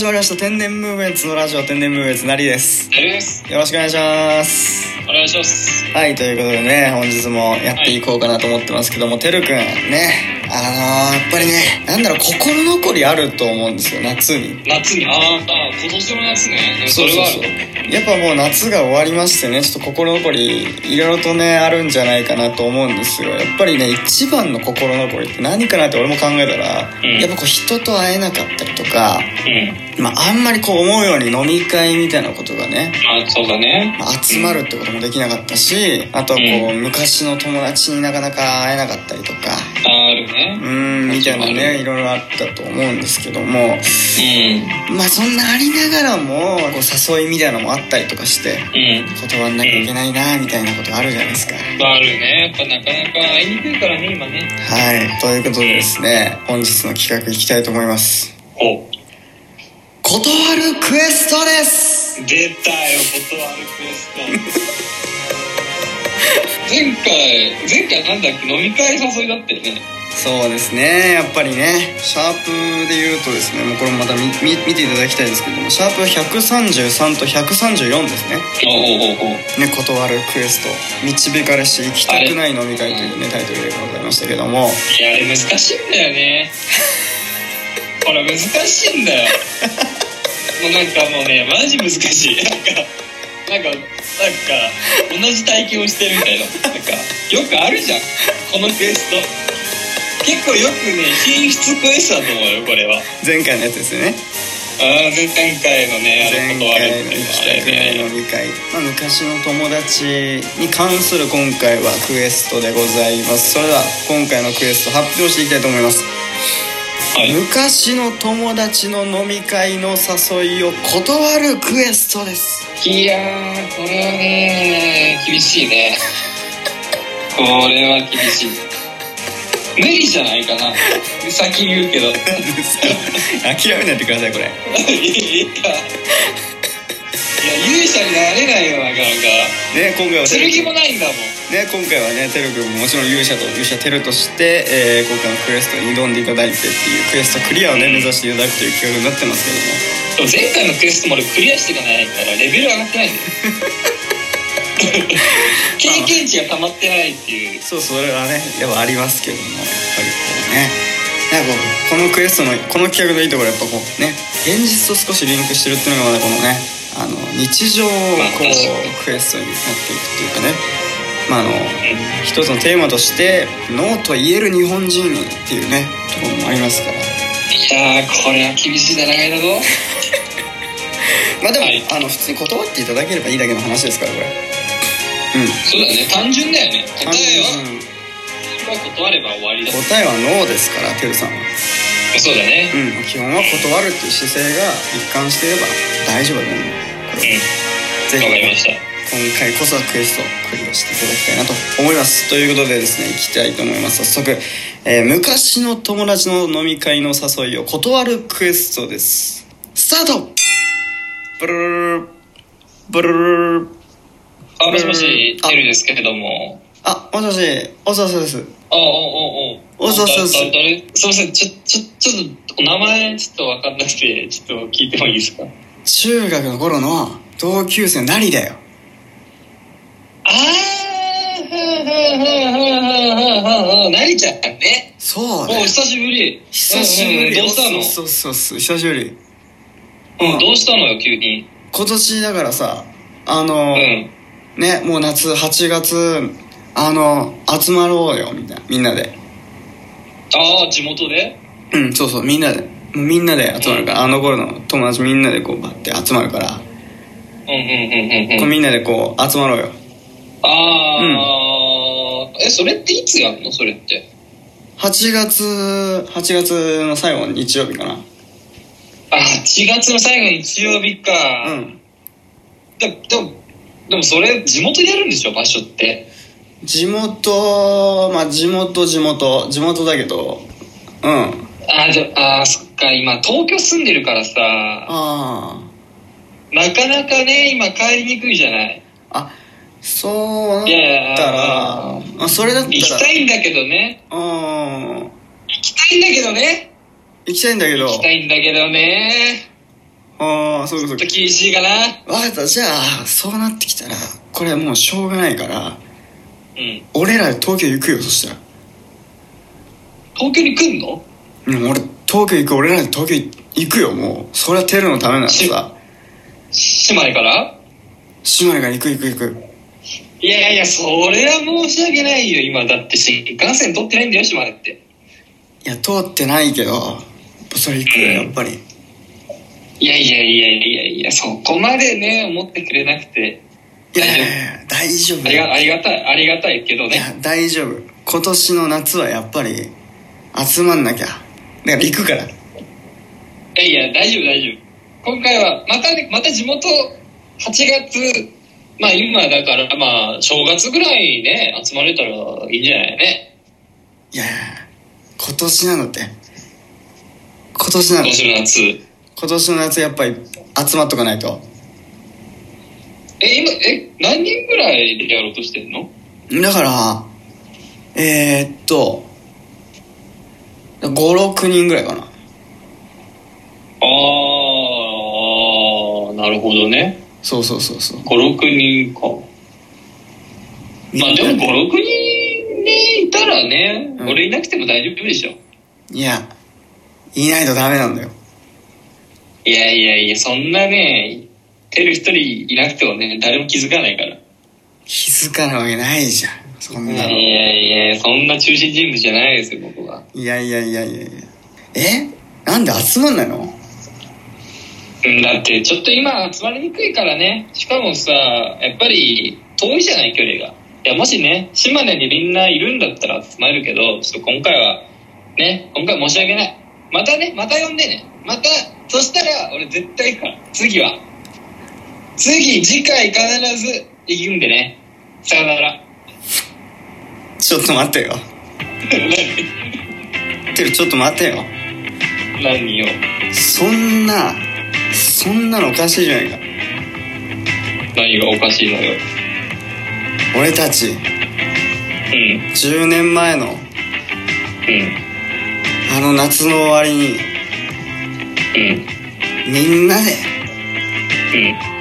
始まりました。天然ムーブメンツのラジオ天然ムーブメンツなりです。す。よろしくお願いします。お願いします。はいということでね本日もやっていこうかなと思ってますけども、てるくんねあのー、やっぱりねなんだろう心残りあると思うんですよ夏に。夏に？あーあー今年の夏ね。そそうそうれはあるそう。やっぱもう夏が終わりましてねちょっと心残りいろいろとねあるんじゃないかなと思うんですよ。やっぱりね一番の心残りって何かなって俺も考えたら、うん。やっぱこう人と会えなかったりとか、うんまあ、あんまりこう思うように飲み会みたいなことがねまあそうだね。まあ集まるってこともできなかったしあとはこう、昔の友達になかなか会えなかったりとかあるね。うーんみたいなねいろいろあったと思うんですけどもうん。まあそんなありながらもこう誘いみたいなのもあったりとかしてうん。断んなきゃいけないなみたいなことあるじゃないですか。あるね。やっぱなかなか会いにくいからね今ね。はい。ということでですね本日の企画いきたいと思います。お断るクエストです。出たよ断るクエスト前回前回なんだっけ飲み会誘いだったよね。そうですね。やっぱりねシャープで言うとですねもうこれもまた見見見ていただきたいですけどもシャープ133と134ですね。おおおおね断るクエスト。導かれし行きたくない飲み会というねタイトルでございましたけども。いやあれ難しいんだよね ほら難しいんだよ。もうなんかもうねマジ難しい。なんかなんかなんか同じ体験をしてるみたいな。なんかよくあるじゃん。このクエスト。結構よくね品質クエストだと思うよこれは。前回のやつですよね。ああ前回のねあ前れ断るっていうの行きたくないあれね飲み会、まあ、昔の友達に関する今回はクエストでございます。それでは今回のクエスト発表していきたいと思いますはい昔の友達の飲み会の誘いを断るクエストです。いやーこれはね厳しいね。これは厳しい。無理じゃないかな。先に言うけど。諦めないでくださいこれ。いや勇者になれないね今回は剣もないんだもんね今回はねテル君ももちろん勇者と勇者テルとして、えー今回のクエストに挑んでいただいてっていうクエストクリアをね目指していただくという企画になってますけども。でも前回のクエストも俺クリアしていかないからレベル上がってないんだよ。経験値が溜まってないっていう。そうそれはねやっぱありますけどもやっぱりこうね。なんかこのクエストのこの企画のいいところやっぱこうね現実と少しリンクしてるっていうのがまだこのねあの日常をこうクエストになっていくっていうかね。まああの一つのテーマとして「ノーと言える日本人に」っていうねところもありますから。いやーこれは厳しい戦いだぞ。まあでも、はい。あの普通に断っていただければいいだけの話ですからこれ。うん。そうだね。単純だよね。答えは？うん断れば終わりだ。答えはノーですからてるさんは。そうだね。うん。基本は断るっていう姿勢が一貫していれば大丈夫だと思うぜわかりました。ひ今回こそはクエストクリアしていただきたいなと思います。ということでですね行きたいと思います。早速、えー昔の友達の飲み会の誘いを断るクエストです。スタート。ブルルルブルルルあもしもしあテルですけれどもあもしもしおそうそうですあおおおおそうそうそうすいませんちょちょちょっとお名前ちょっと分かんなくてちょっと聞いてもいいですか中学の頃の同級生のナリだよ。あーはあはあはあはあはあなりちゃんねそうだお久しぶり久しぶり、どうしたのそうそうそう久しぶりうんどうしたのよ急に今年だからさあの、うんねもう夏8月あの集まろうよみたいなみんなでああ地元でうんそうそうみんなでみんなで集まるから、あの頃の友達みんなでこうバッて集まるから、うんうんうんうんうんこうみんなでこう集まろうよ。ああ、えそれっていつやんの？それって。8月8月の最後の日曜日かな。あ8月の最後日曜日か、うん。ででもでもそれ地元でやるんでしょ？場所って。地元まあ地元地元。地元だけど。うん。あーじゃあーそっか今東京住んでるからさあなかなかね今帰りにくいじゃない。ああそうだったらあそれだったら。行きたいんだけどね。うん行きたいんだけどね。行きたいんだけど。行きたいんだけどね。ああそういうことちょっと厳しいかな。分かったじゃあそうなってきたらこれもうしょうがないからうん。俺ら東京行くよそしたら。東京に来んの？うん俺東京行く俺らで東京行くよもう。それはテルのためならさ。島根から？島根が行く行く行く。いやいやそれは申し訳ないよ。今だって新幹線取ってないんだよ島根って。いや通ってないけどそれ行くよやっぱり。いやいやいやいやいやそこまでね思ってくれなくて。いやいやいや大丈夫。ありがありがたいありがたいけどね。いや大丈夫。今年の夏はやっぱり集まんなきゃだから行くから。いやいや大丈夫大丈夫。今回はまたねまた地元8月まあ今だからまあ正月ぐらいね集まれたらいいんじゃないね。いやいや今年なのって。今年なの。今年の夏。今年の夏やっぱり集まっとかないと。え今え何人ぐらいでやろうとしてんの？だからえー、っと56人ぐらいかな。ああなるほどね。そうそうそうそう。56人か。まあでも56人でいたらね、うん。俺いなくても大丈夫でしょ。いやいないとダメなんだよ。いやいやいやそんなねテル一人いなくてもね誰も気づかないから。気づかないわけないじゃんそんいやなのいやいやそんな中心人物じゃないですよ僕は。いやいやいやいやえ？なんで集まんないの？うんだってちょっと今集まりにくいからね。しかもさやっぱり遠いじゃない距離が。いやもしね島根にみんないるんだったら集まるけどちょっと今回はね今回申し訳ない。またねまた呼んでね。またそしたら俺絶対行くから次は。次次回必ず行くんでね。さよならちょっと待ってよ。てるちょっと待ってよ。何よそんなそんなのおかしいじゃないか。何がおかしいのよ？俺たちうん。10年前のうん。あの夏の終わりにうん。みんなでうん